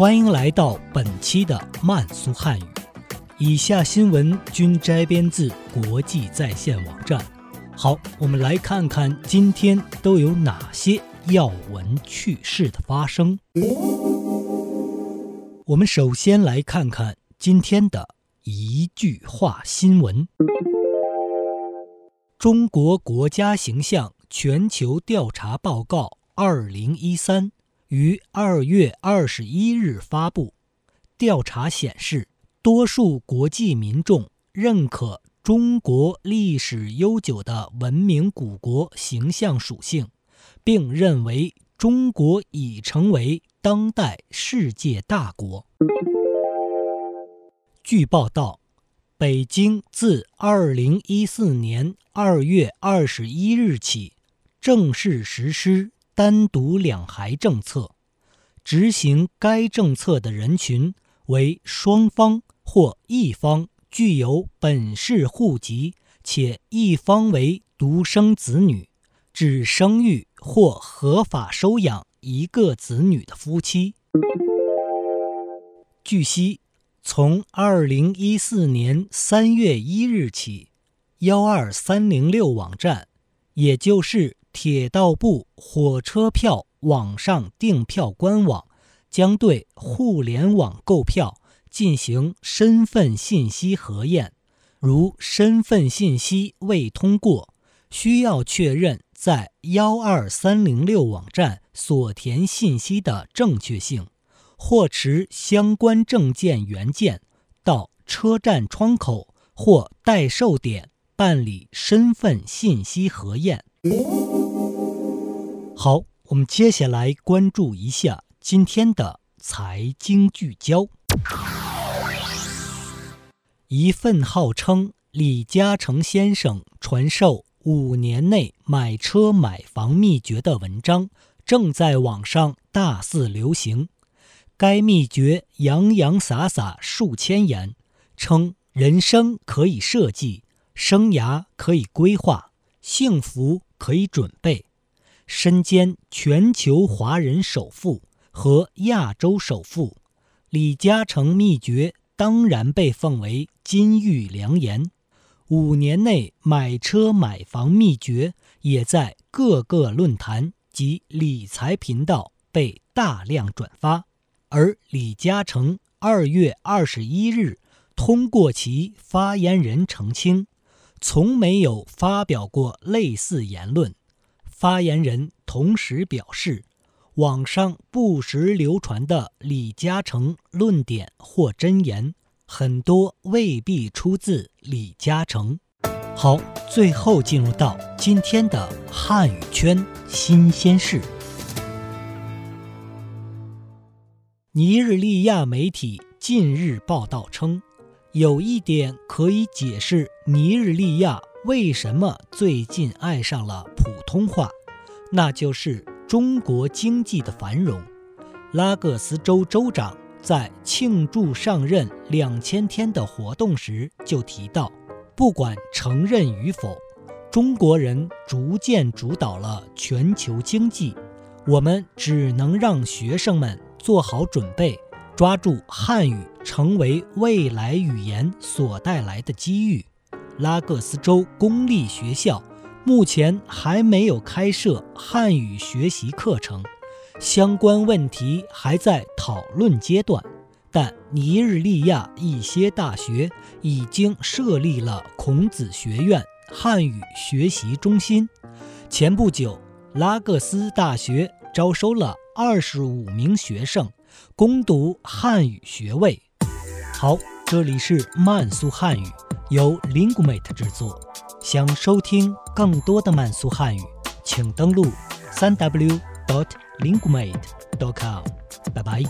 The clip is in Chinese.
欢迎来到本期的慢速汉语。以下新闻均摘编自国际在线网站。好，我们来看看今天都有哪些要闻趣事的发生。我们首先来看看今天的一句话新闻：中国国家形象全球调查报告。二零一三于二月二十一日发布，调查显示，多数国际民众认可中国历史悠久的文明古国形象属性，并认为中国已成为当代世界大国。据报道，北京自二零一四年二月二十一日起正式实施。单独两孩政策，执行该政策的人群为双方或一方具有本市户籍，且一方为独生子女，只生育或合法收养一个子女的夫妻。据悉，从二零一四年三月一日起，幺二三零六网站，也就是。铁道部火车票网上订票官网将对互联网购票进行身份信息核验，如身份信息未通过，需要确认在幺二三零六网站所填信息的正确性，或持相关证件原件到车站窗口或代售点办理身份信息核验。好，我们接下来关注一下今天的财经聚焦。一份号称李嘉诚先生传授五年内买车买房秘诀的文章正在网上大肆流行。该秘诀洋洋洒洒数千言，称人生可以设计，生涯可以规划，幸福可以准备。身兼全球华人首富和亚洲首富，李嘉诚秘诀当然被奉为金玉良言。五年内买车买房秘诀也在各个论坛及理财频道被大量转发。而李嘉诚二月二十一日通过其发言人澄清，从没有发表过类似言论。发言人同时表示，网上不时流传的李嘉诚论点或真言，很多未必出自李嘉诚。好，最后进入到今天的汉语圈新鲜事。尼日利亚媒体近日报道称，有一点可以解释尼日利亚。为什么最近爱上了普通话？那就是中国经济的繁荣。拉各斯州州长在庆祝上任两千天的活动时就提到，不管承认与否，中国人逐渐主导了全球经济。我们只能让学生们做好准备，抓住汉语成为未来语言所带来的机遇。拉各斯州公立学校目前还没有开设汉语学习课程，相关问题还在讨论阶段。但尼日利亚一些大学已经设立了孔子学院汉语学习中心。前不久，拉各斯大学招收了二十五名学生攻读汉语学位。好，这里是慢速汉语。由 Linguamate 制作。想收听更多的慢速汉语，请登录三 w dot linguamate dot com。拜拜。